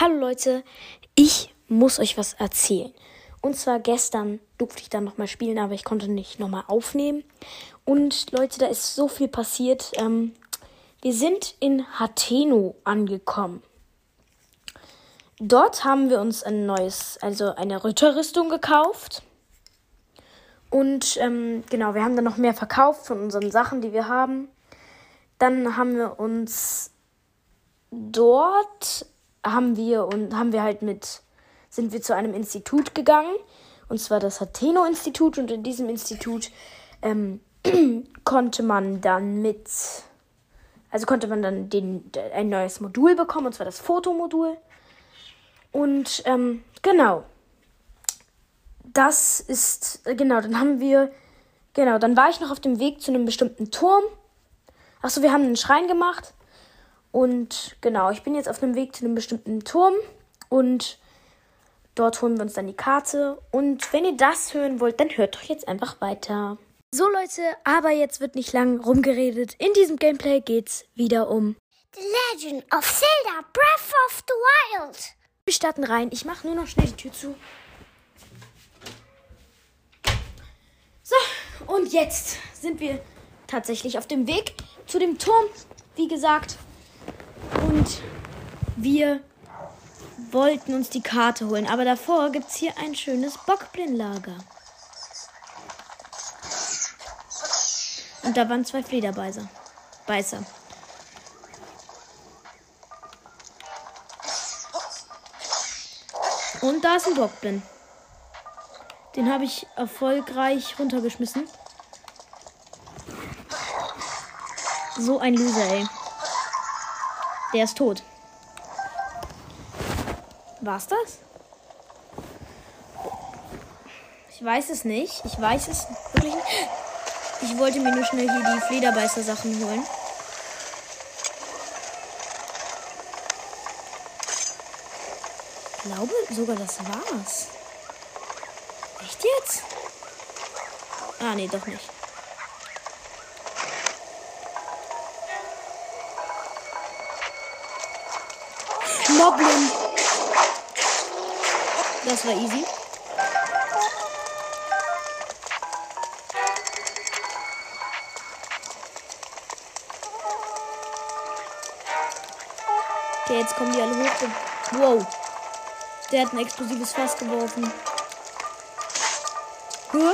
Hallo Leute, ich muss euch was erzählen. Und zwar gestern durfte ich dann nochmal spielen, aber ich konnte nicht nochmal aufnehmen. Und Leute, da ist so viel passiert. Ähm, wir sind in Hateno angekommen. Dort haben wir uns ein neues, also eine Ritterrüstung gekauft. Und ähm, genau, wir haben dann noch mehr verkauft von unseren Sachen, die wir haben. Dann haben wir uns dort haben wir und haben wir halt mit sind wir zu einem Institut gegangen. Und zwar das Hateno Institut und in diesem Institut ähm, konnte man dann mit also konnte man dann den, ein neues Modul bekommen und zwar das Fotomodul. Und ähm, genau. Das ist genau dann haben wir genau dann war ich noch auf dem Weg zu einem bestimmten Turm. Achso, wir haben einen Schrein gemacht und genau, ich bin jetzt auf dem Weg zu einem bestimmten Turm und dort holen wir uns dann die Karte. Und wenn ihr das hören wollt, dann hört doch jetzt einfach weiter. So Leute, aber jetzt wird nicht lang rumgeredet. In diesem Gameplay geht's wieder um The Legend of Zelda Breath of the Wild. Wir starten rein. Ich mache nur noch schnell die Tür zu. So, und jetzt sind wir tatsächlich auf dem Weg zu dem Turm. Wie gesagt, und wir wollten uns die Karte holen. Aber davor gibt es hier ein schönes Bockblindlager. Und da waren zwei Flederbeißer. Beißer. Und da ist ein Bockblind. Den habe ich erfolgreich runtergeschmissen. So ein Loser, ey. Der ist tot. War's das? Ich weiß es nicht. Ich weiß es wirklich nicht. Ich wollte mir nur schnell hier die Flederbeißer-Sachen holen. Ich glaube sogar, das war's. Echt jetzt? Ah, nee, doch nicht. Moblin. Das war easy. Okay, jetzt kommen die alle hoch. Wow. Der hat ein explosives Fass geworfen. Huh?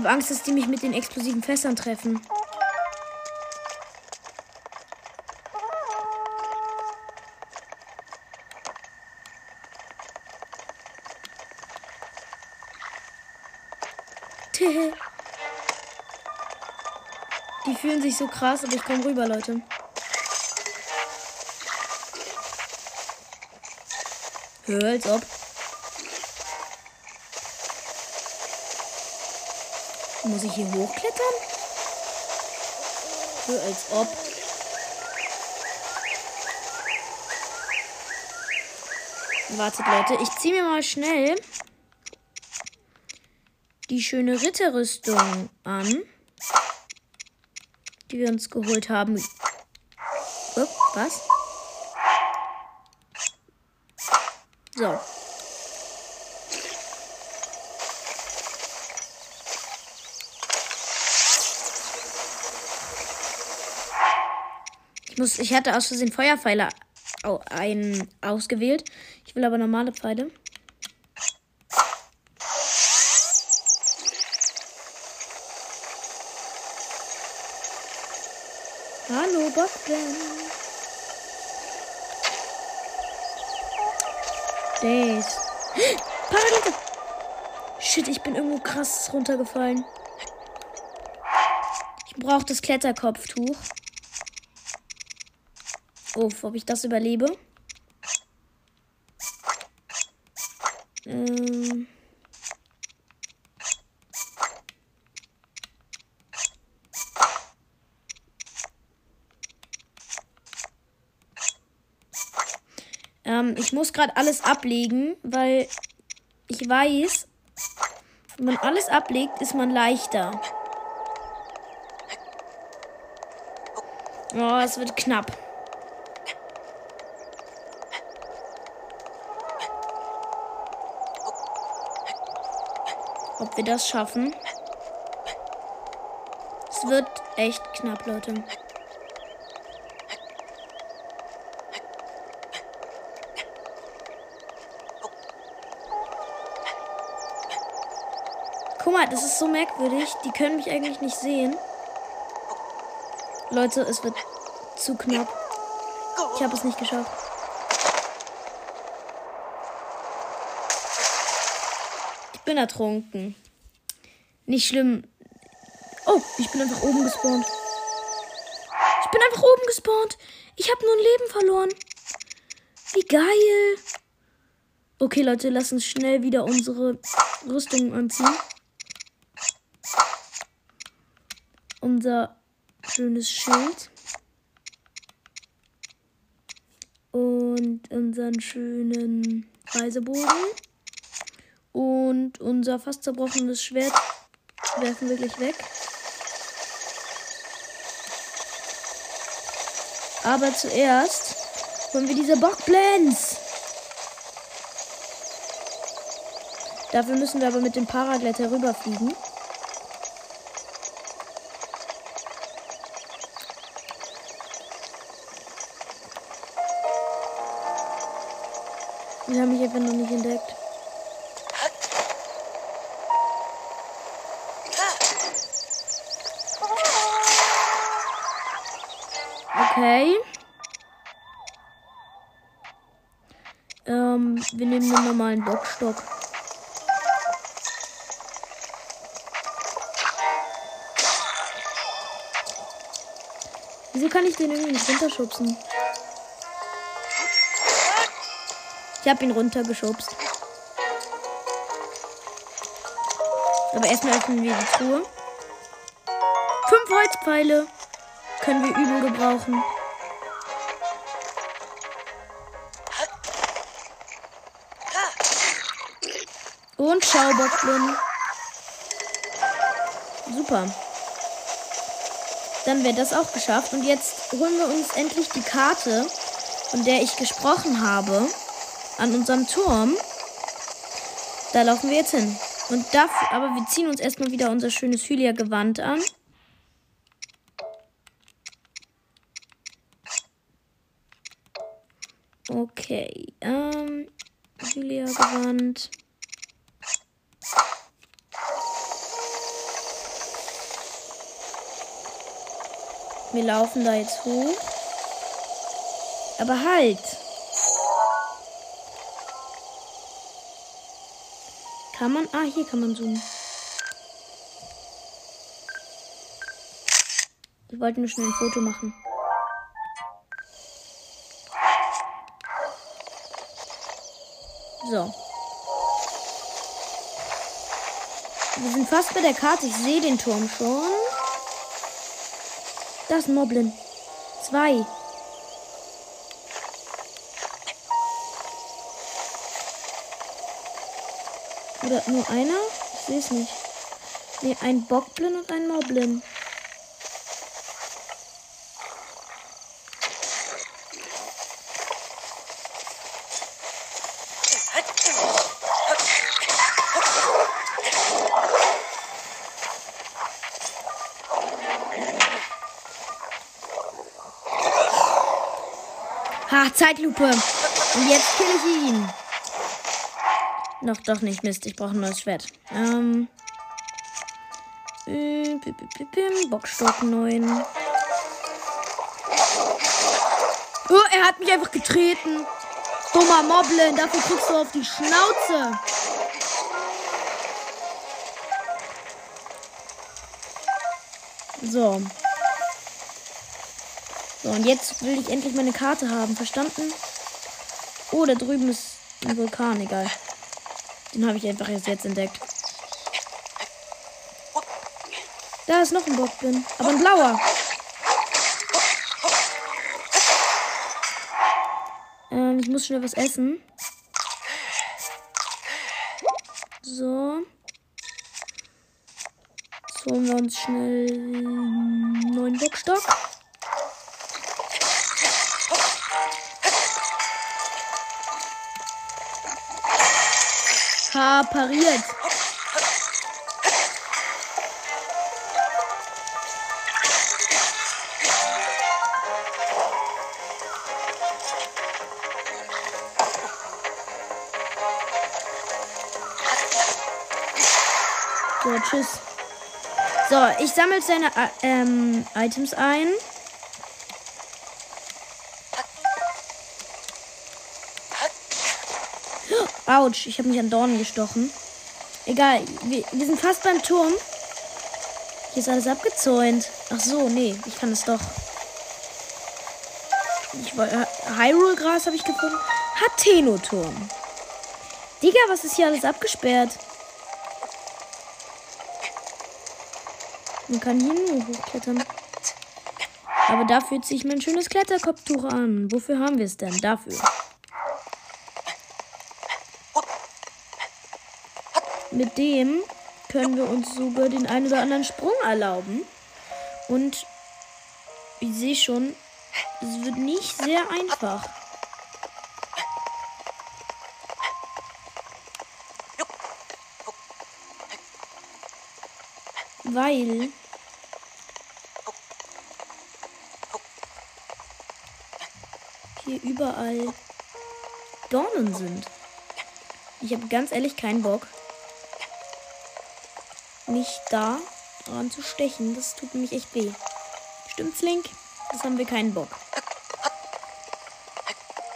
Habe Angst, dass die mich mit den explosiven Fässern treffen. Die fühlen sich so krass, aber ich komme rüber, Leute. Hör, als ob. Muss ich hier hochklettern? So als ob. Wartet, Leute. Ich ziehe mir mal schnell die schöne Ritterrüstung an, die wir uns geholt haben. Oh, was? So. Muss, ich hatte aus Versehen Feuerpfeile ein, ausgewählt. Ich will aber normale Pfeile. Hallo, Bobben. Days. Paradiese. Shit, ich bin irgendwo krass runtergefallen. Ich brauche das Kletterkopftuch. Uff, ob ich das überlebe. Ähm. ähm ich muss gerade alles ablegen, weil ich weiß, Wenn man alles ablegt, ist man leichter. Oh, es wird knapp. Ob wir das schaffen? Es wird echt knapp, Leute. Guck mal, das ist so merkwürdig. Die können mich eigentlich nicht sehen. Leute, es wird zu knapp. Ich habe es nicht geschafft. Bin ertrunken. Nicht schlimm. Oh, ich bin einfach oben gespawnt. Ich bin einfach oben gespawnt. Ich habe nur ein Leben verloren. Wie geil. Okay, Leute, lass uns schnell wieder unsere Rüstung anziehen. Unser schönes Schild. Und unseren schönen Reisebogen. Und unser fast zerbrochenes Schwert werfen wir gleich weg. Aber zuerst holen wir diese Bockblends. Dafür müssen wir aber mit dem Paragleiter rüberfliegen. Nehmen den normalen Bockstock. Wieso kann ich den irgendwie nicht runterschubsen? Ich habe ihn runtergeschubst. Aber erstmal öffnen wir die Truhe. Fünf Holzpfeile können wir übel gebrauchen. Und Schaubockblin. Super. Dann wäre das auch geschafft. Und jetzt holen wir uns endlich die Karte, von der ich gesprochen habe, an unserem Turm. Da laufen wir jetzt hin. Und dafür, aber wir ziehen uns erstmal wieder unser schönes Hylia-Gewand an. Okay, ähm, Hylia-Gewand. Wir laufen da jetzt hoch. Aber halt. Kann man? Ah, hier kann man zoomen. Ich wollte nur schnell ein Foto machen. So. Wir sind fast bei der Karte. Ich sehe den Turm schon. Das Moblin. Zwei. Oder nur einer? Ich sehe es nicht. Ne, ein Bockblin und ein Moblin. Ha, Zeitlupe. Und jetzt kill ich ihn. Noch doch nicht, Mist. Ich brauche ein neues Schwert. Ähm. Äh, Bockstock 9. Oh, er hat mich einfach getreten. Dummer Moblin, dafür kriegst du auf die Schnauze. So. Und jetzt will ich endlich meine Karte haben. Verstanden? Oh, da drüben ist ein Vulkan. Egal. Den habe ich einfach erst jetzt entdeckt. Da ist noch ein Bockblin. Aber ein blauer. Ähm, ich muss schnell was essen. So. Jetzt holen wir uns schnell einen neuen Bockstock. Ha, pariert. So, tschüss. So, ich sammle seine äh, ähm, Items ein. Autsch, ich habe mich an Dornen gestochen. Egal, wir, wir sind fast beim Turm. Hier ist alles abgezäunt. Ach so, nee, ich kann es doch. Ich, äh, Hyrule-Gras habe ich gefunden. Hateno-Turm. Digga, was ist hier alles abgesperrt? Man kann hier nur hochklettern. Aber dafür ziehe ich mein schönes Kletterkopftuch an. Wofür haben wir es denn? Dafür. Mit dem können wir uns sogar den einen oder anderen Sprung erlauben. Und ich sehe schon, es wird nicht sehr einfach. Weil hier überall Dornen sind. Ich habe ganz ehrlich keinen Bock, mich da dran zu stechen. Das tut nämlich echt weh. Stimmt's, Link? Das haben wir keinen Bock.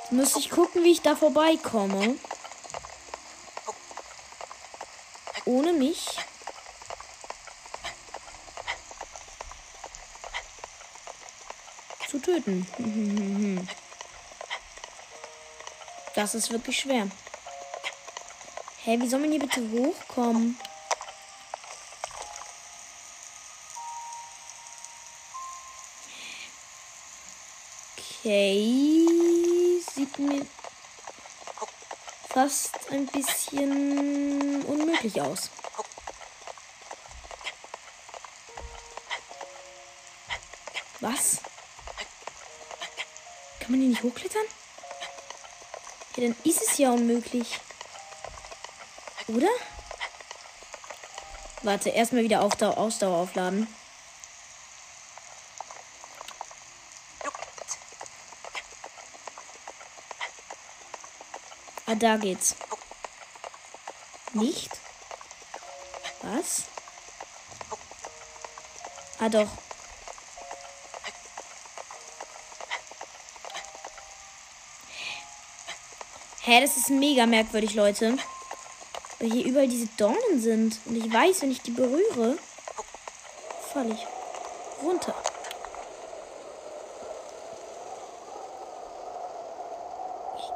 Jetzt muss ich gucken, wie ich da vorbeikomme. Ohne mich zu töten. Das ist wirklich schwer. Hä, wie soll man hier bitte hochkommen? Okay. Sieht mir fast ein bisschen unmöglich aus. Was? Kann man hier nicht hochklettern? Ja, dann ist es ja unmöglich. Oder? Warte, erstmal wieder Ausdauer aufladen. Ah, da geht's. Nicht? Was? Ah, doch. Hä, das ist mega merkwürdig, Leute. Weil hier überall diese Dornen sind. Und ich weiß, wenn ich die berühre, falle ich runter.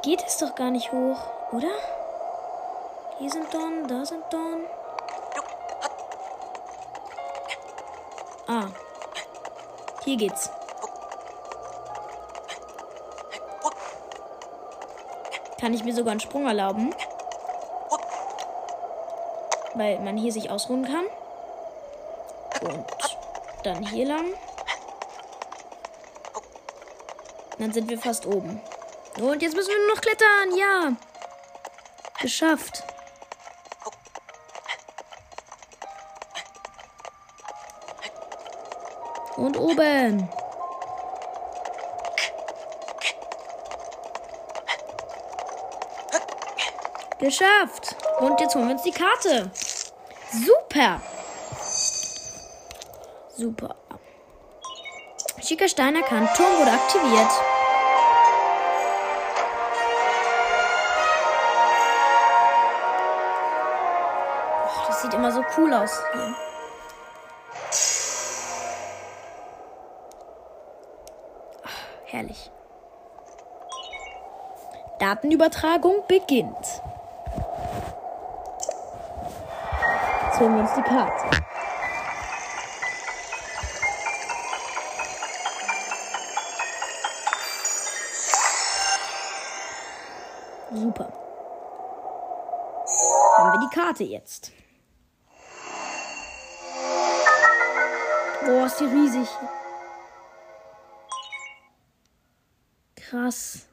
Geht es doch gar nicht hoch, oder? Hier sind Dornen, da sind Dornen. Ah. Hier geht's. kann ich mir sogar einen Sprung erlauben. Weil man hier sich ausruhen kann. Und dann hier lang. Dann sind wir fast oben. Und jetzt müssen wir nur noch klettern. Ja. Geschafft. Und oben. Geschafft. Und jetzt holen wir uns die Karte. Super. Super. Schicker Stein erkannt. Turm wurde aktiviert. Cool aus. Ach, herrlich. Datenübertragung beginnt. holen wir uns die Karte. Super. Haben wir die Karte jetzt. Boah, ist die riesig. Krass.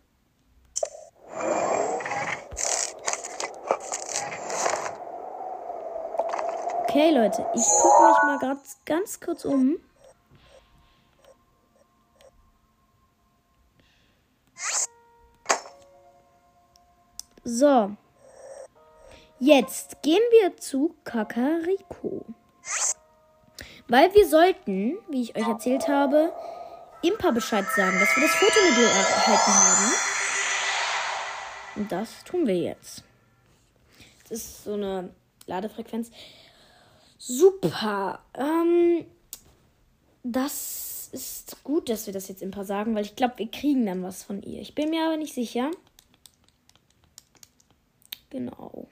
Okay, Leute, ich gucke mich mal ganz, ganz kurz um. So. Jetzt gehen wir zu Kakariko. Weil wir sollten, wie ich euch erzählt habe, Impa Bescheid sagen, dass wir das Fotomodul erhalten haben. Und das tun wir jetzt. Das ist so eine Ladefrequenz. Super. Ähm, das ist gut, dass wir das jetzt Impa sagen, weil ich glaube, wir kriegen dann was von ihr. Ich bin mir aber nicht sicher. Genau.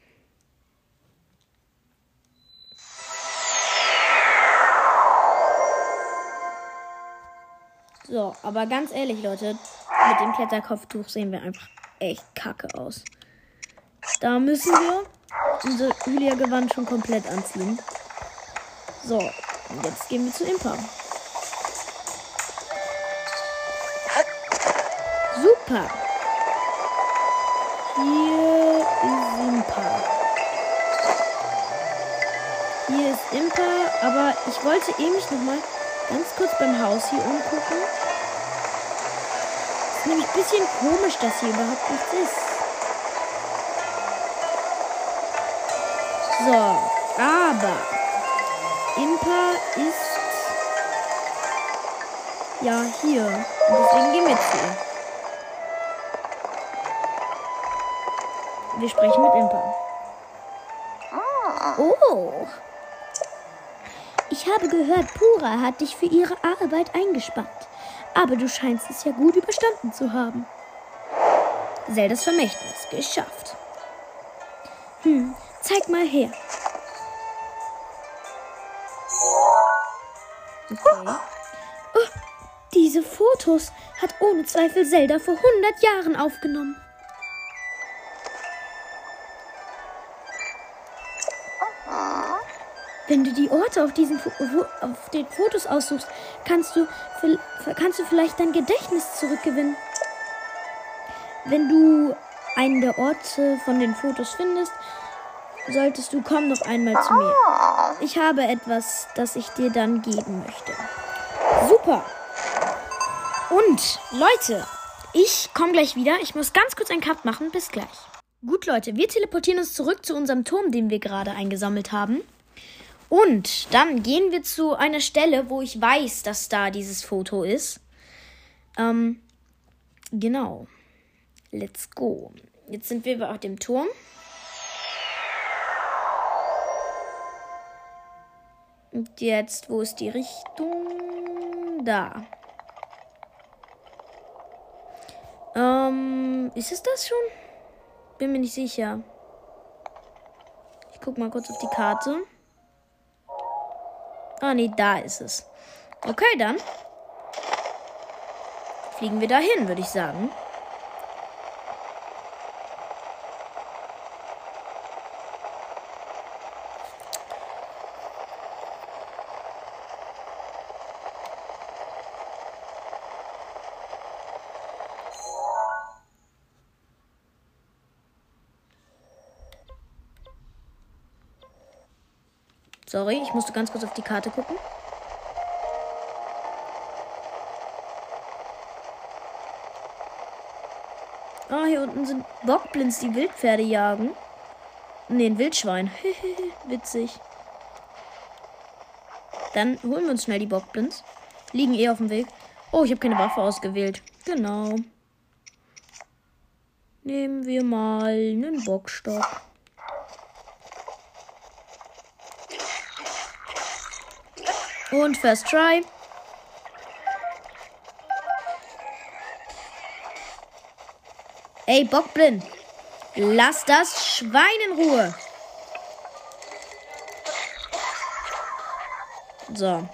So, aber ganz ehrlich, Leute, mit dem Kletterkopftuch sehen wir einfach echt kacke aus. Da müssen wir unser Julia-Gewand schon komplett anziehen. So, und jetzt gehen wir zu Impa. Super. Hier ist Impa. Hier ist Impa, aber ich wollte eben nicht nochmal ganz kurz beim Haus hier umgucken. Ist nämlich ein bisschen komisch, dass hier überhaupt nichts ist. So, aber Impa ist ja hier. Und deswegen gehen wir zu ihr. Wir sprechen mit Impa. Oh. Ich habe gehört, Pura hat dich für ihre Arbeit eingespannt. Aber du scheinst es ja gut überstanden zu haben. Zeldas Vermächtnis geschafft. Hm, zeig mal her. Okay. Oh, diese Fotos hat ohne Zweifel Zelda vor 100 Jahren aufgenommen. Wenn du die Orte auf, diesen, auf den Fotos aussuchst, kannst du, kannst du vielleicht dein Gedächtnis zurückgewinnen. Wenn du einen der Orte von den Fotos findest, solltest du komm noch einmal zu mir. Ich habe etwas, das ich dir dann geben möchte. Super. Und Leute, ich komme gleich wieder. Ich muss ganz kurz einen Cut machen. Bis gleich. Gut, Leute, wir teleportieren uns zurück zu unserem Turm, den wir gerade eingesammelt haben. Und dann gehen wir zu einer Stelle, wo ich weiß, dass da dieses Foto ist. Ähm, genau. Let's go. Jetzt sind wir auf dem Turm. Und jetzt, wo ist die Richtung? Da. Ähm, ist es das schon? Bin mir nicht sicher. Ich guck mal kurz auf die Karte. Ah, nee, da ist es. Okay, dann fliegen wir dahin, würde ich sagen. Sorry, ich musste ganz kurz auf die Karte gucken. Ah, hier unten sind Bockblins, die Wildpferde jagen. Ne, ein Wildschwein. Witzig. Dann holen wir uns schnell die Bockblins. Liegen eh auf dem Weg. Oh, ich habe keine Waffe ausgewählt. Genau. Nehmen wir mal einen Bockstock. Und First Try. Ey, Bockblind. Lass das Schwein in Ruhe. So.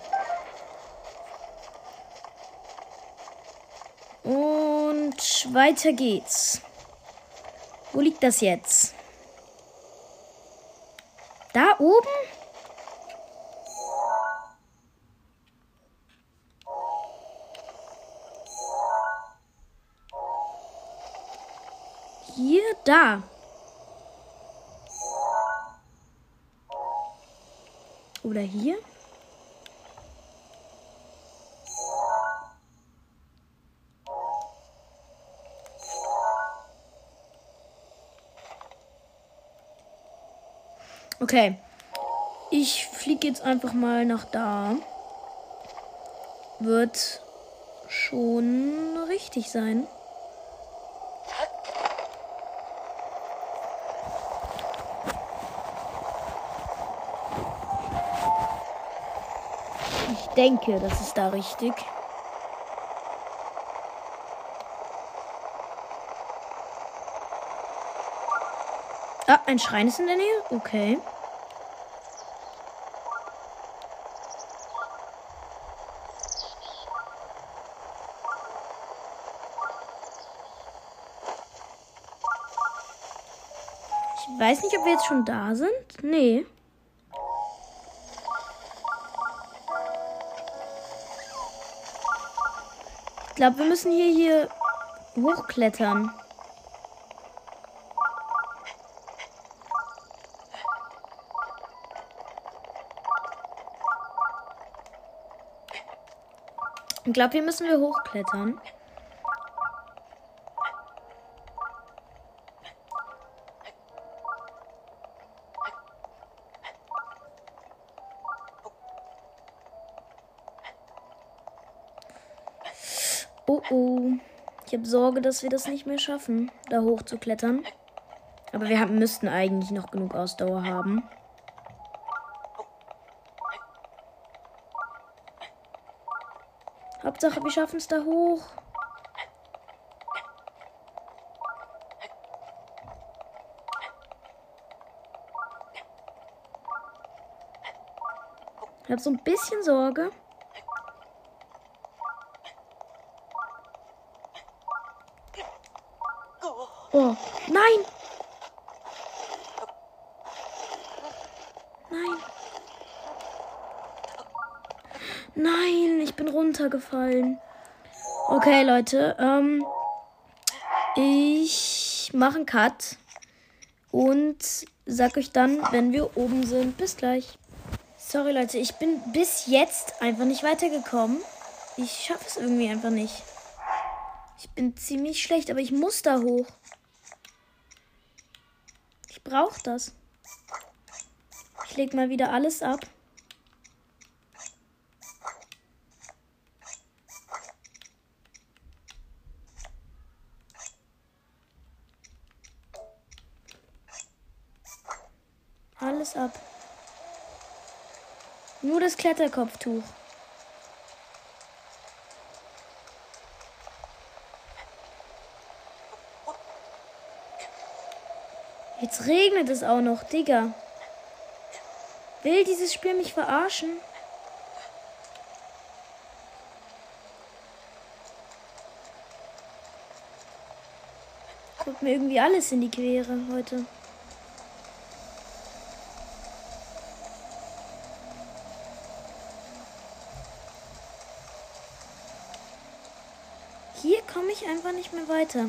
Und weiter geht's. Wo liegt das jetzt? Da oben? Da. Oder hier? Okay. Ich fliege jetzt einfach mal nach da. Wird schon richtig sein. Ich denke, das ist da richtig. Ah, ein Schrein ist in der Nähe? Okay. Ich weiß nicht, ob wir jetzt schon da sind. Nee. Glaube, wir müssen hier, hier hochklettern. Ich glaube, hier müssen wir hochklettern. Sorge, dass wir das nicht mehr schaffen, da hoch zu klettern. Aber wir haben, müssten eigentlich noch genug Ausdauer haben. Hauptsache, wir schaffen es da hoch. Ich habe so ein bisschen Sorge. Oh, nein! Nein. Nein, ich bin runtergefallen. Okay, Leute, ähm, ich mache einen Cut und sag euch dann, wenn wir oben sind. Bis gleich. Sorry, Leute, ich bin bis jetzt einfach nicht weitergekommen. Ich schaffe es irgendwie einfach nicht. Ich bin ziemlich schlecht, aber ich muss da hoch. Ich brauche das. Ich leg mal wieder alles ab. Alles ab. Nur das Kletterkopftuch. Jetzt regnet es auch noch, Digga. Will dieses Spiel mich verarschen? Kommt mir irgendwie alles in die Quere heute. Nicht mehr weiter.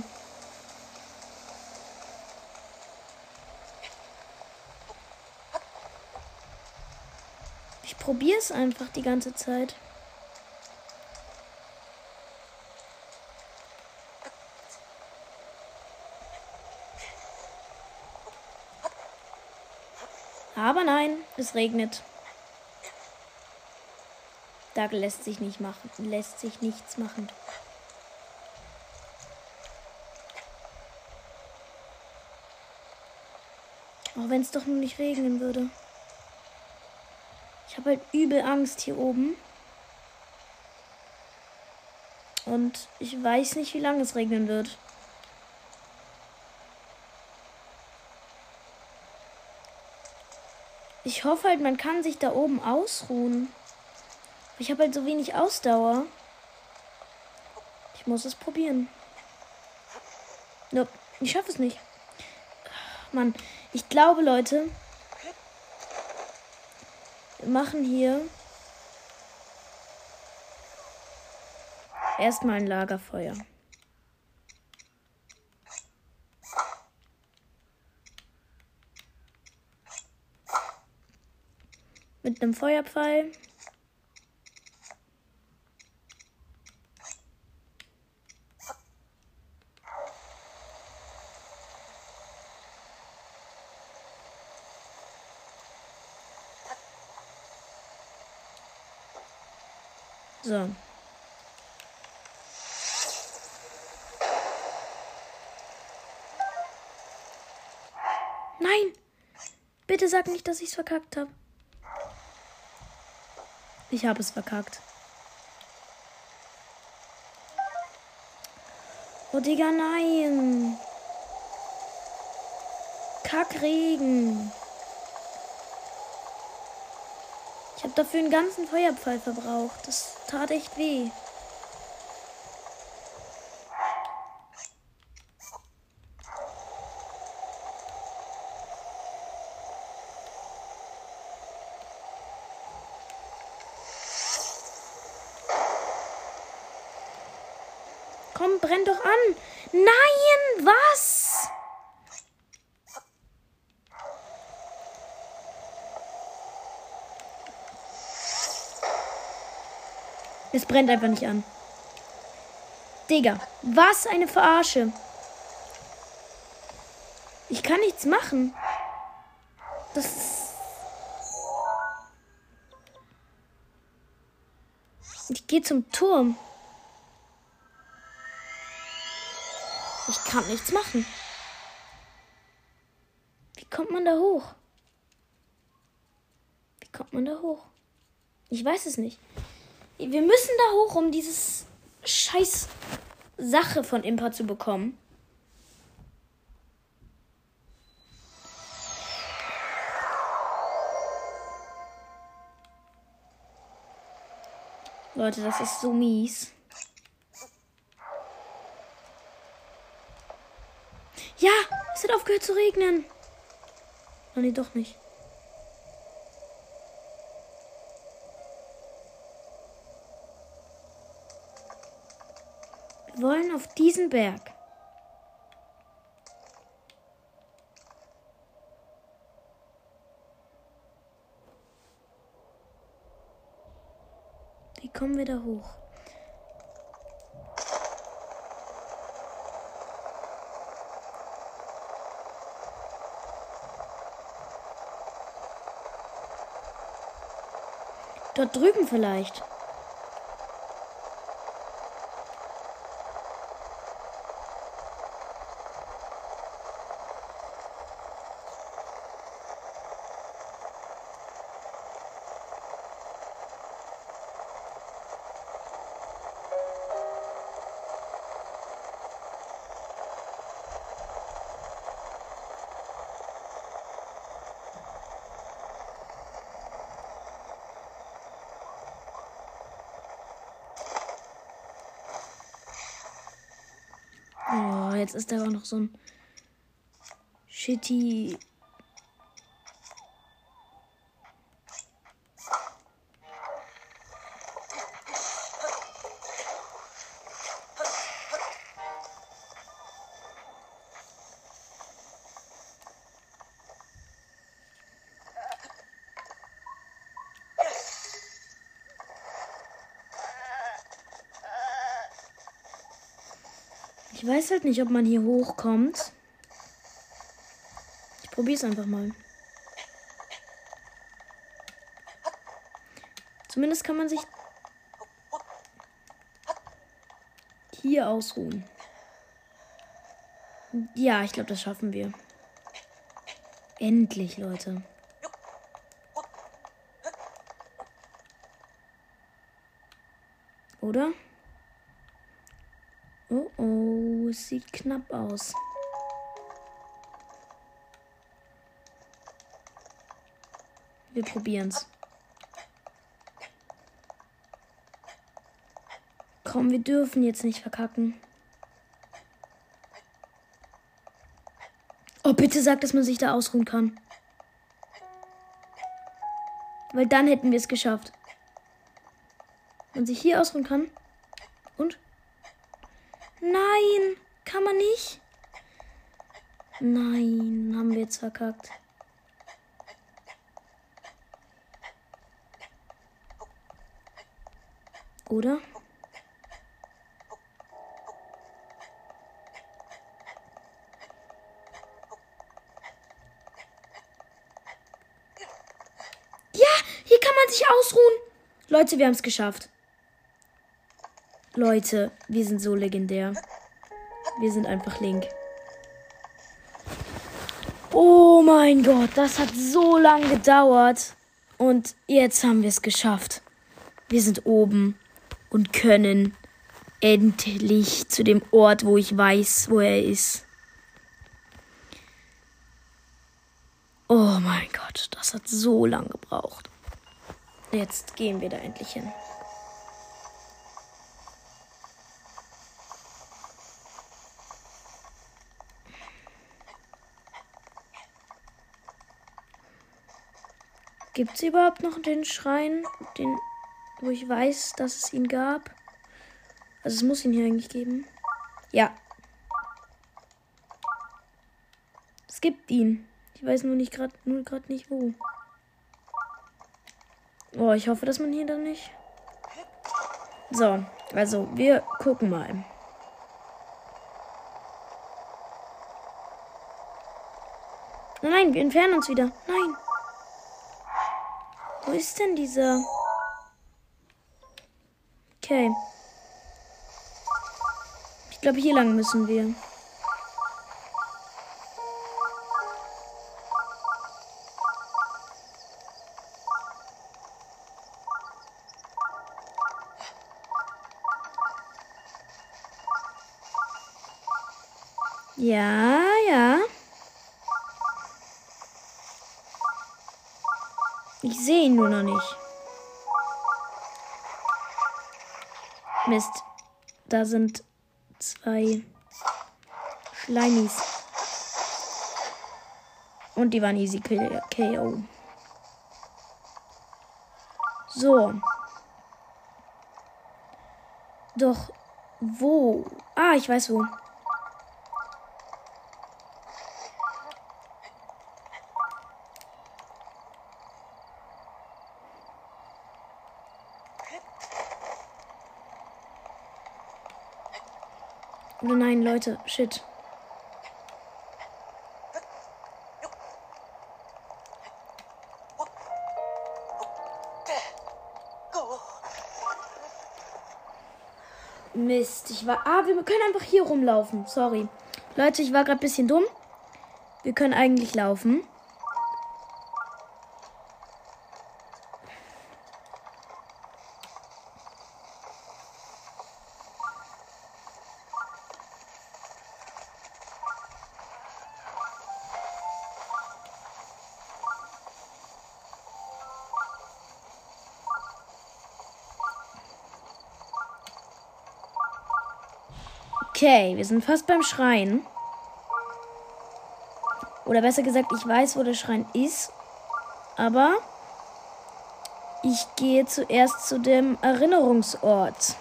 Ich probiere es einfach die ganze Zeit. Aber nein, es regnet. Da lässt sich nicht machen, lässt sich nichts machen. Auch wenn es doch nur nicht regnen würde. Ich habe halt übel Angst hier oben. Und ich weiß nicht, wie lange es regnen wird. Ich hoffe halt, man kann sich da oben ausruhen. Ich habe halt so wenig Ausdauer. Ich muss es probieren. Nope, ich schaffe es nicht. Mann, ich glaube, Leute, wir machen hier erstmal ein Lagerfeuer. Mit einem Feuerpfeil. So. Nein! Bitte sag nicht, dass ich es verkackt habe. Ich habe es verkackt. Oh, Digga, nein. Kackregen. Ich habe dafür einen ganzen Feuerpfeil verbraucht. Das tat echt weh. Komm, brenn doch an. Nein, was? Es brennt einfach nicht an. Digga, was eine Verarsche. Ich kann nichts machen. Das. Ich gehe zum Turm. Ich kann nichts machen. Wie kommt man da hoch? Wie kommt man da hoch? Ich weiß es nicht. Wir müssen da hoch, um dieses scheiß Sache von Impa zu bekommen. Leute, das ist so mies. Ja, es hat aufgehört zu regnen. Oh, nee, doch nicht. Wollen auf diesen Berg. Wie kommen wir da hoch? Dort drüben vielleicht. Jetzt ist da auch noch so ein shitty. Ich weiß halt nicht, ob man hier hochkommt. Ich probiere es einfach mal. Zumindest kann man sich hier ausruhen. Ja, ich glaube, das schaffen wir. Endlich, Leute. Oder? Oh oh, es sieht knapp aus. Wir probieren's. Komm, wir dürfen jetzt nicht verkacken. Oh, bitte sag, dass man sich da ausruhen kann. Weil dann hätten wir es geschafft. Man sich hier ausruhen kann. Und? man nicht? Nein, haben wir jetzt verkackt. Oder? Ja, hier kann man sich ausruhen. Leute, wir haben es geschafft. Leute, wir sind so legendär. Wir sind einfach Link. Oh mein Gott, das hat so lange gedauert. Und jetzt haben wir es geschafft. Wir sind oben und können endlich zu dem Ort, wo ich weiß, wo er ist. Oh mein Gott, das hat so lange gebraucht. Jetzt gehen wir da endlich hin. Gibt es überhaupt noch den Schrein, den, wo ich weiß, dass es ihn gab? Also es muss ihn hier eigentlich geben. Ja. Es gibt ihn. Ich weiß nur nicht gerade nur gerade nicht wo. Oh, ich hoffe, dass man hier dann nicht. So, also wir gucken mal. Nein, wir entfernen uns wieder. Nein. Wo ist denn dieser? Okay. Ich glaube, hier lang müssen wir. Nur noch nicht. Mist. Da sind zwei Schleimis. Und die waren easy KO. So. Doch wo? Ah, ich weiß wo. Nein, Leute, shit. Mist, ich war. Ah, wir können einfach hier rumlaufen. Sorry. Leute, ich war gerade ein bisschen dumm. Wir können eigentlich laufen. Okay, wir sind fast beim Schrein. Oder besser gesagt, ich weiß, wo der Schrein ist. Aber ich gehe zuerst zu dem Erinnerungsort.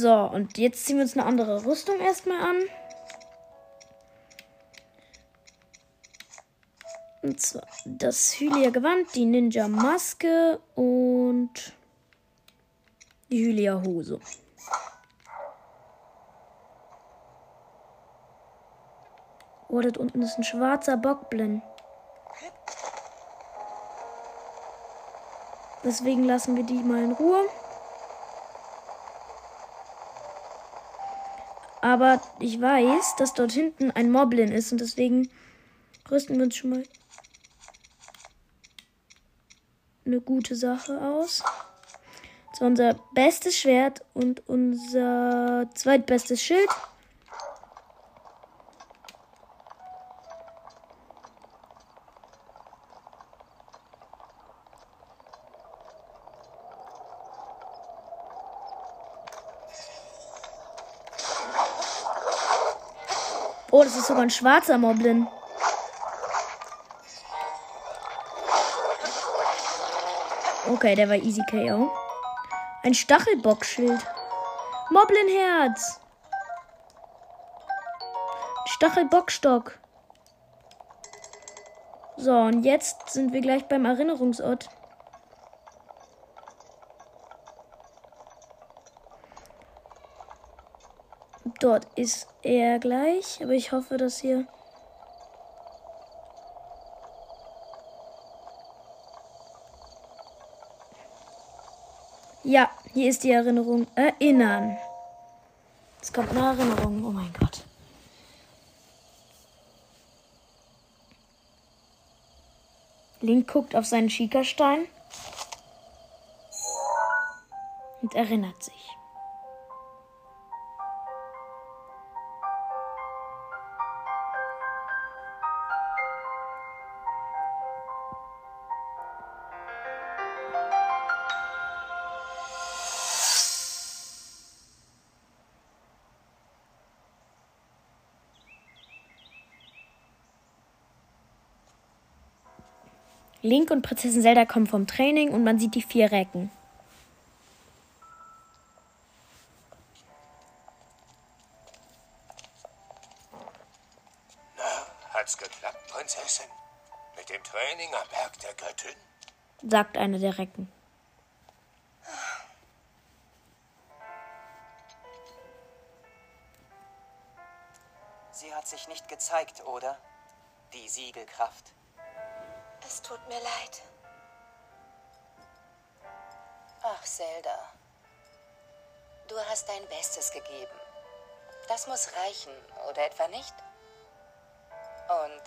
So, und jetzt ziehen wir uns eine andere Rüstung erstmal an. Und zwar das Hylia-Gewand, die Ninja-Maske und die Hylia-Hose. Oh, dort unten ist ein schwarzer Bockblin. Deswegen lassen wir die mal in Ruhe. Aber ich weiß, dass dort hinten ein Moblin ist und deswegen rüsten wir uns schon mal eine gute Sache aus. War unser bestes Schwert und unser zweitbestes Schild. Oh, das ist sogar ein schwarzer Moblin. Okay, der war easy KO. Ein Stachelbockschild. Moblinherz. Stachelbockstock. So, und jetzt sind wir gleich beim Erinnerungsort. Dort ist er gleich, aber ich hoffe, dass hier. Ja, hier ist die Erinnerung. Erinnern. Es kommt eine Erinnerung. Oh mein Gott. Link guckt auf seinen Schiekerstein und erinnert sich. Link und Prinzessin Zelda kommen vom Training und man sieht die vier Recken. Na, hat's geklappt, Prinzessin? Mit dem Training am Berg der Göttin? sagt eine der Recken. Bestes gegeben. Das muss reichen, oder etwa nicht? Und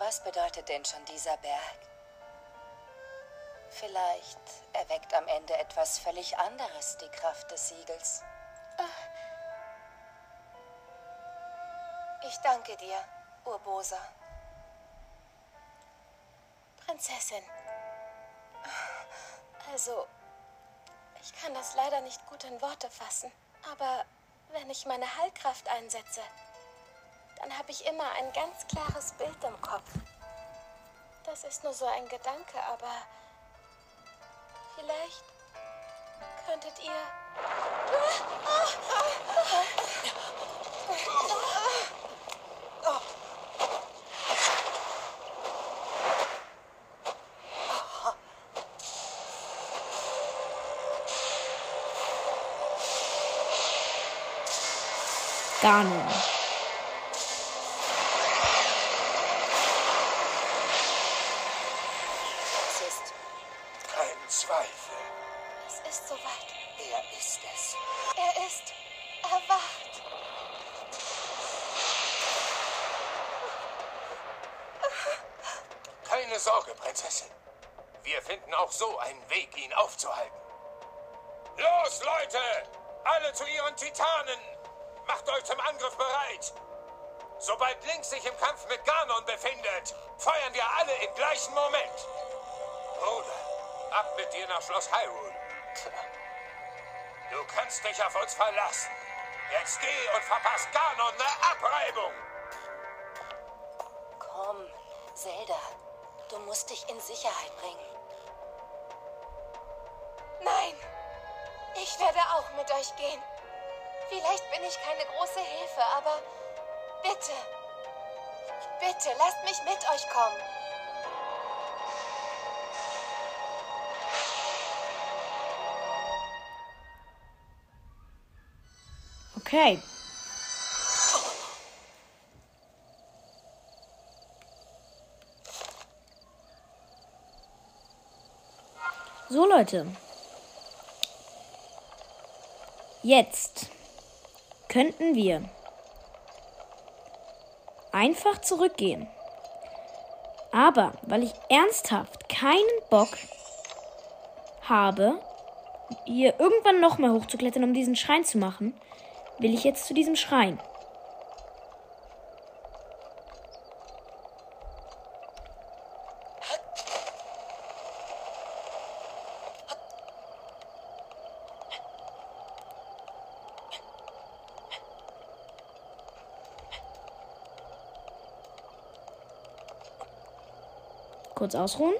was bedeutet denn schon dieser Berg? Vielleicht erweckt am Ende etwas völlig anderes die Kraft des Siegels. Ich danke dir, Urbosa. Prinzessin. Also, ich kann das leider nicht gut in Worte fassen. Aber wenn ich meine Heilkraft einsetze, dann habe ich immer ein ganz klares Bild im Kopf. Das ist nur so ein Gedanke, aber vielleicht könntet ihr... Ganon. Es ist, Kein Zweifel. Es ist soweit. er ist es. Er ist erwacht. Keine Sorge, Prinzessin. Wir finden auch so einen Weg, ihn aufzuhalten. Los, Leute! Alle zu ihren Titanen! Macht euch zum Angriff bereit! Sobald Link sich im Kampf mit Ganon befindet, feuern wir alle im gleichen Moment. Bruder, ab mit dir nach Schloss Hyrule. Du kannst dich auf uns verlassen. Jetzt geh und verpass Ganon eine Abreibung. Komm, Zelda. Du musst dich in Sicherheit bringen. Nein, ich werde auch mit euch gehen. Vielleicht bin ich keine große Hilfe, aber bitte, bitte lasst mich mit euch kommen. Okay. So Leute. Jetzt könnten wir einfach zurückgehen. Aber weil ich ernsthaft keinen Bock habe, hier irgendwann noch mal hochzuklettern, um diesen Schrein zu machen, will ich jetzt zu diesem Schrein. kurz ausruhen.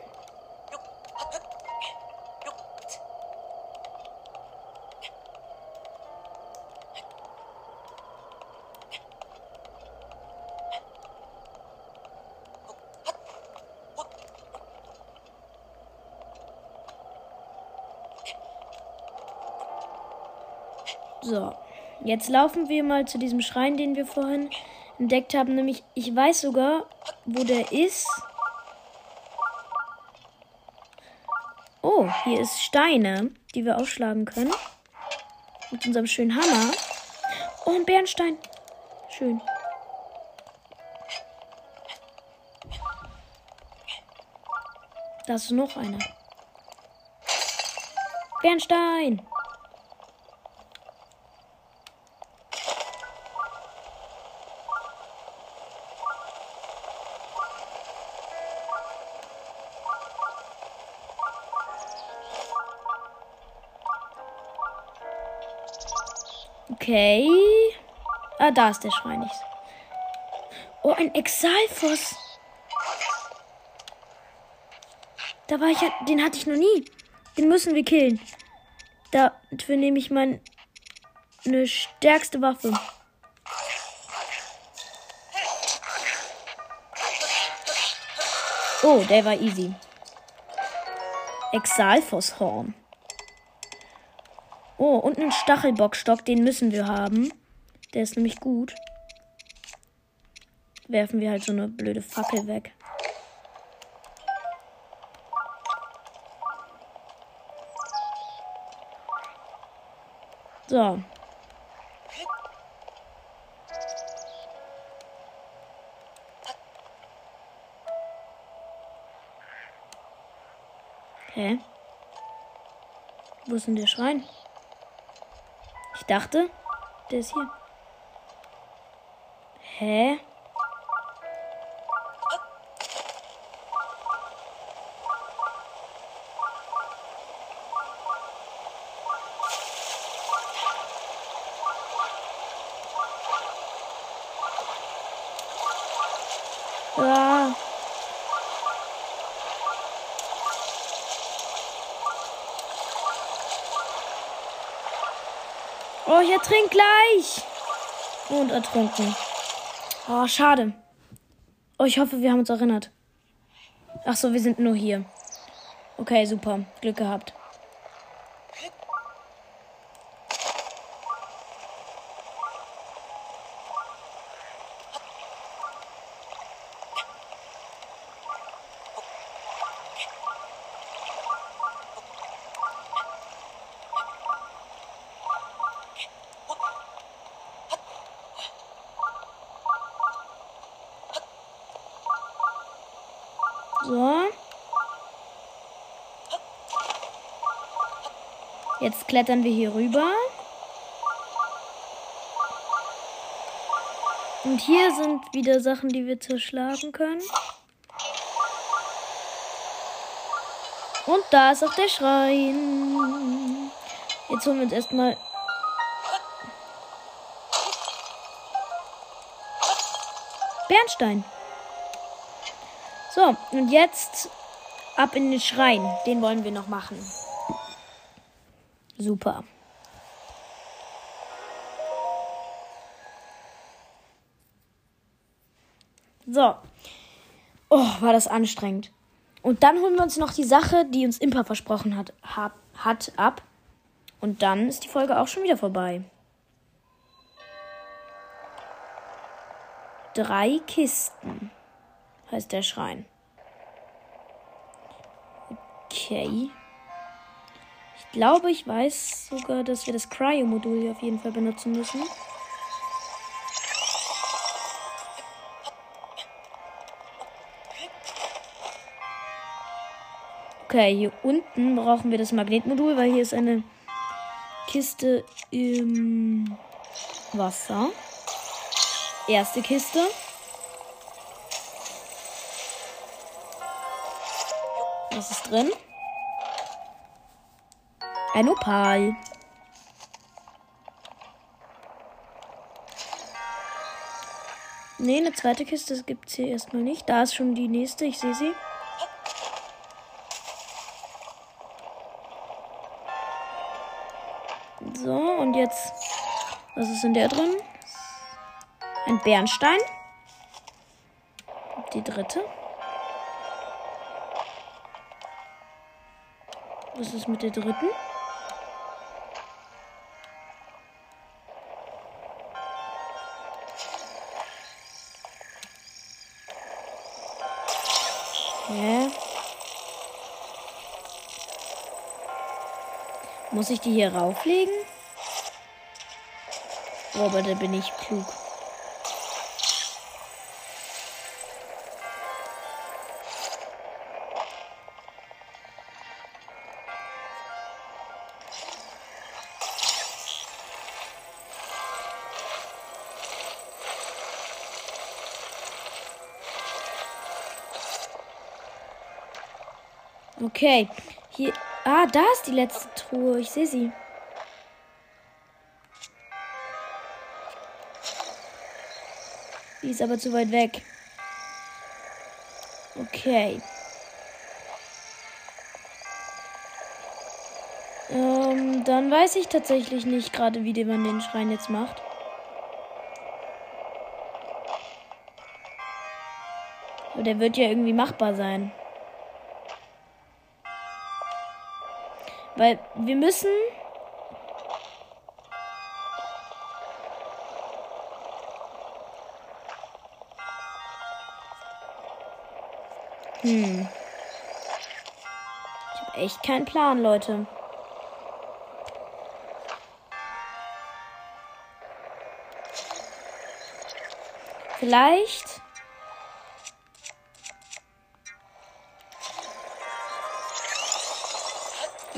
So, jetzt laufen wir mal zu diesem Schrein, den wir vorhin entdeckt haben. Nämlich, ich weiß sogar, wo der ist. Hier ist Steine, die wir aufschlagen können. Mit unserem schönen Hammer. Oh, ein Bernstein. Schön. Da ist noch einer. Bernstein. Okay. Ah, da ist der Schrein nicht. Oh, ein Exalfos. Da war ich ja, den hatte ich noch nie. Den müssen wir killen. Dafür nehme ich meine stärkste Waffe. Oh, der war easy. Exalfoshorn. Oh, und einen Stachelbockstock, den müssen wir haben. Der ist nämlich gut. Werfen wir halt so eine blöde Fackel weg. So. Hä? Wo ist denn der Schrein? Ich dachte, der ist hier. Hä? Oh, ich ertrink gleich. Und ertrunken. Oh, schade. Oh, ich hoffe, wir haben uns erinnert. Ach so, wir sind nur hier. Okay, super. Glück gehabt. So. Jetzt klettern wir hier rüber. Und hier sind wieder Sachen, die wir zerschlagen können. Und da ist auch der Schrein. Jetzt holen wir uns erstmal. Bernstein. So, und jetzt ab in den Schrein. Den wollen wir noch machen. Super. So. Oh, war das anstrengend. Und dann holen wir uns noch die Sache, die uns Impa versprochen hat, hab, hat, ab. Und dann ist die Folge auch schon wieder vorbei. Drei Kisten heißt der Schrein. Okay. Ich glaube, ich weiß sogar, dass wir das Cryo-Modul auf jeden Fall benutzen müssen. Okay, hier unten brauchen wir das Magnetmodul, weil hier ist eine Kiste im Wasser. Erste Kiste. Was ist drin? Ein Opal. Ne, eine zweite Kiste gibt es hier erstmal nicht. Da ist schon die nächste, ich sehe sie. So, und jetzt. Was ist in der drin? Ein Bernstein. Die dritte. Was ist mit der dritten? Hä? Muss ich die hier rauflegen? Oh, aber da bin ich klug. Okay. Hier. Ah, da ist die letzte Truhe. Ich sehe sie. Die ist aber zu weit weg. Okay. Ähm, dann weiß ich tatsächlich nicht gerade, wie man den Schrein jetzt macht. Aber der wird ja irgendwie machbar sein. Weil wir müssen. Hm. Ich habe echt keinen Plan, Leute. Vielleicht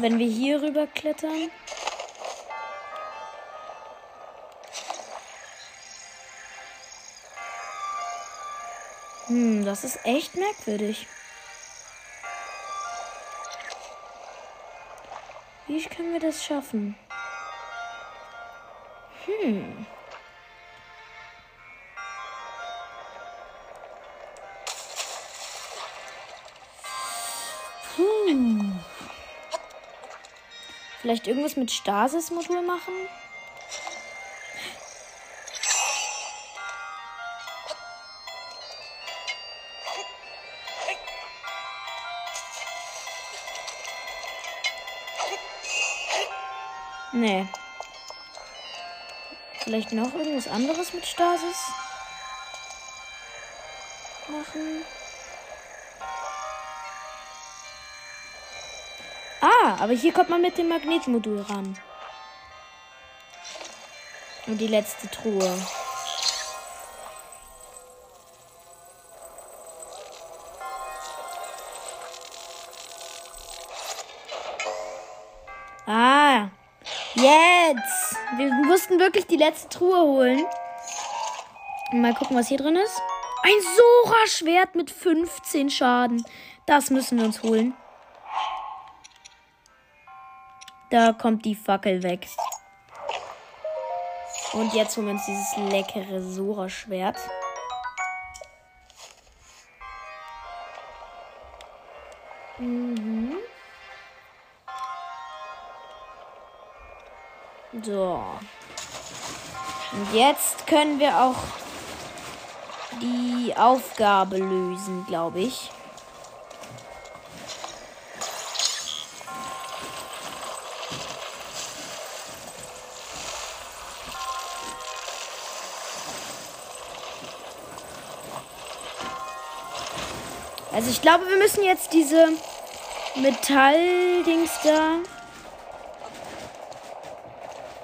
wenn wir hier rüber klettern. Hm, das ist echt merkwürdig. Wie können wir das schaffen? Hm. Vielleicht irgendwas mit Stasis-Modul machen? Nee. Vielleicht noch irgendwas anderes mit Stasis machen? Aber hier kommt man mit dem Magnetmodul ran. Und die letzte Truhe. Ah, jetzt. Wir mussten wirklich die letzte Truhe holen. Mal gucken, was hier drin ist. Ein Sora-Schwert mit 15 Schaden. Das müssen wir uns holen. Da kommt die Fackel weg. Und jetzt holen wir uns dieses leckere Sora-Schwert. Mhm. So. Und jetzt können wir auch die Aufgabe lösen, glaube ich. Also ich glaube, wir müssen jetzt diese Metalldings da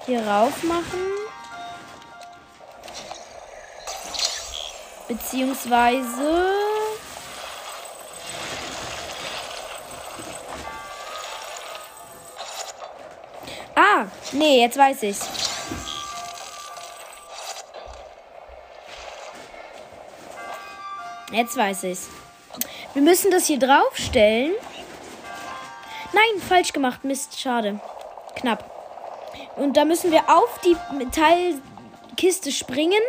hier rauf machen. Beziehungsweise... Ah, nee, jetzt weiß ich's. Jetzt weiß ich's. Wir müssen das hier draufstellen. Nein, falsch gemacht. Mist, schade. Knapp. Und da müssen wir auf die Metallkiste springen.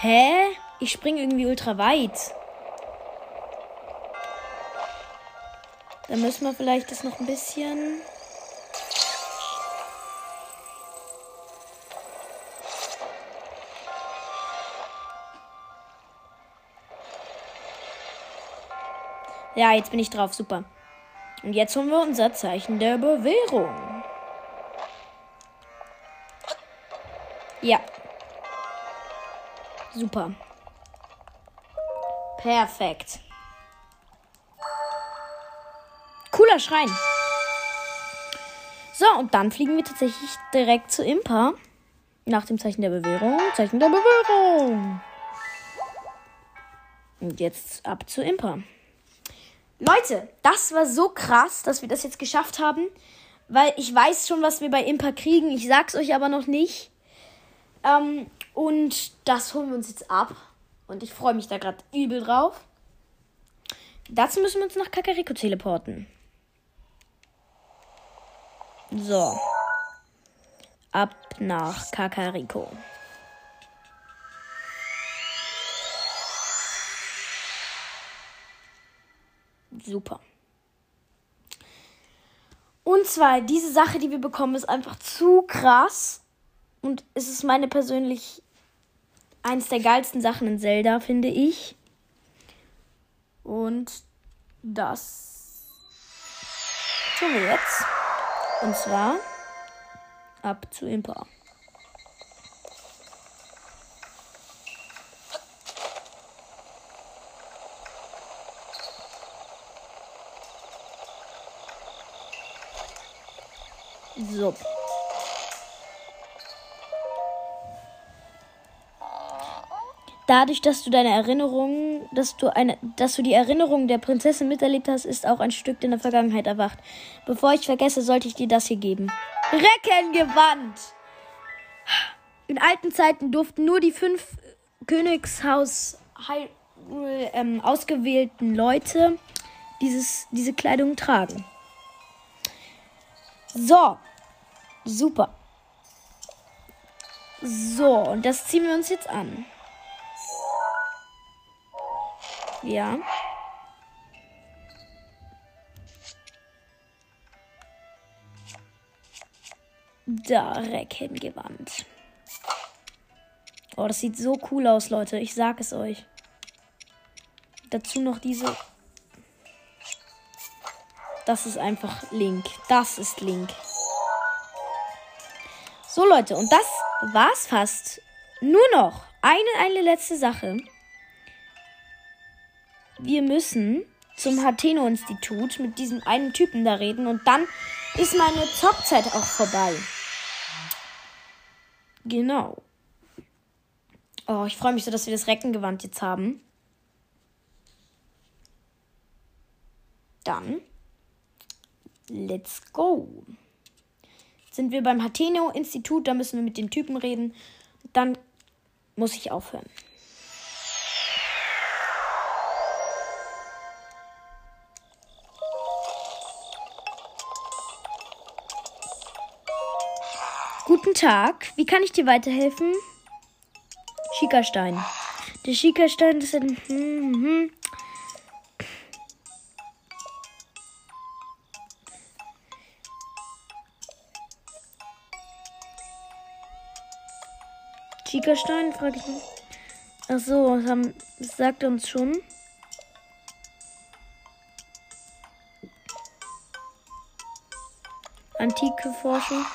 Hä? Ich springe irgendwie ultra weit. Da müssen wir vielleicht das noch ein bisschen. Ja, jetzt bin ich drauf. Super. Und jetzt holen wir unser Zeichen der Bewährung. Ja. Super. Perfekt. Cooler Schrein. So, und dann fliegen wir tatsächlich direkt zu Impa. Nach dem Zeichen der Bewährung. Zeichen der Bewährung. Und jetzt ab zu Impa. Leute, das war so krass, dass wir das jetzt geschafft haben. Weil ich weiß schon, was wir bei Impa kriegen. Ich sag's euch aber noch nicht. Ähm, und das holen wir uns jetzt ab. Und ich freue mich da gerade übel drauf. Dazu müssen wir uns nach Kakariko teleporten. So. Ab nach Kakariko. Super. Und zwar, diese Sache, die wir bekommen, ist einfach zu krass. Und es ist meine persönlich eins der geilsten Sachen in Zelda, finde ich. Und das tun wir jetzt. Und zwar ab zu Impa. So. Dadurch, dass du deine Erinnerungen, dass du eine, dass du die Erinnerung der Prinzessin miterlebt hast, ist auch ein Stück in der Vergangenheit erwacht. Bevor ich vergesse, sollte ich dir das hier geben. Reckengewand! In alten Zeiten durften nur die fünf Königshaus ähm, ausgewählten Leute dieses, diese Kleidung tragen. So. Super. So, und das ziehen wir uns jetzt an. Ja. Da, Reckengewand. Oh, das sieht so cool aus, Leute. Ich sag es euch. Dazu noch diese. Das ist einfach Link. Das ist Link. So, Leute, und das war's fast. Nur noch eine, eine letzte Sache wir müssen zum Hateno-Institut mit diesem einen Typen da reden und dann ist meine Zockzeit auch vorbei. Genau. Oh, ich freue mich so, dass wir das Reckengewand jetzt haben. Dann, let's go. Sind wir beim Hateno-Institut, da müssen wir mit den Typen reden. Dann muss ich aufhören. Guten Tag, wie kann ich dir weiterhelfen? Schikastein. Der Schikastein ist ein. Hm, hm. Schikastein, frage ich mich. Ach so, das, haben, das sagt uns schon. Antike Forschung.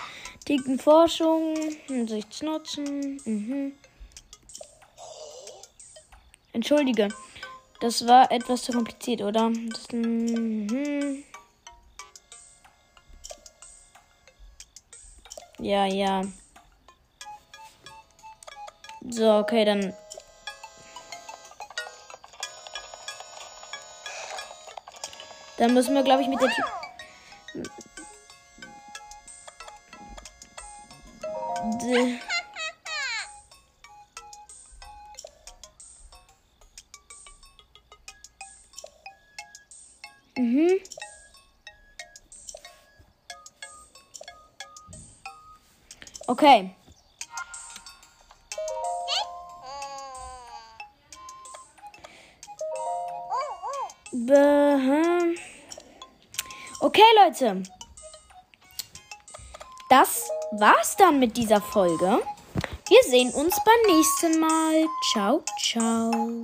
Dicken Forschung, Hinsichtsnutzen. Mhm. Entschuldige, das war etwas zu kompliziert, oder? Das, mhm. Ja, ja. So, okay, dann. Dann müssen wir, glaube ich, mit der Tür. Mhm. Okay. Leute. Das war's dann mit dieser Folge. Wir sehen uns beim nächsten Mal. Ciao, ciao.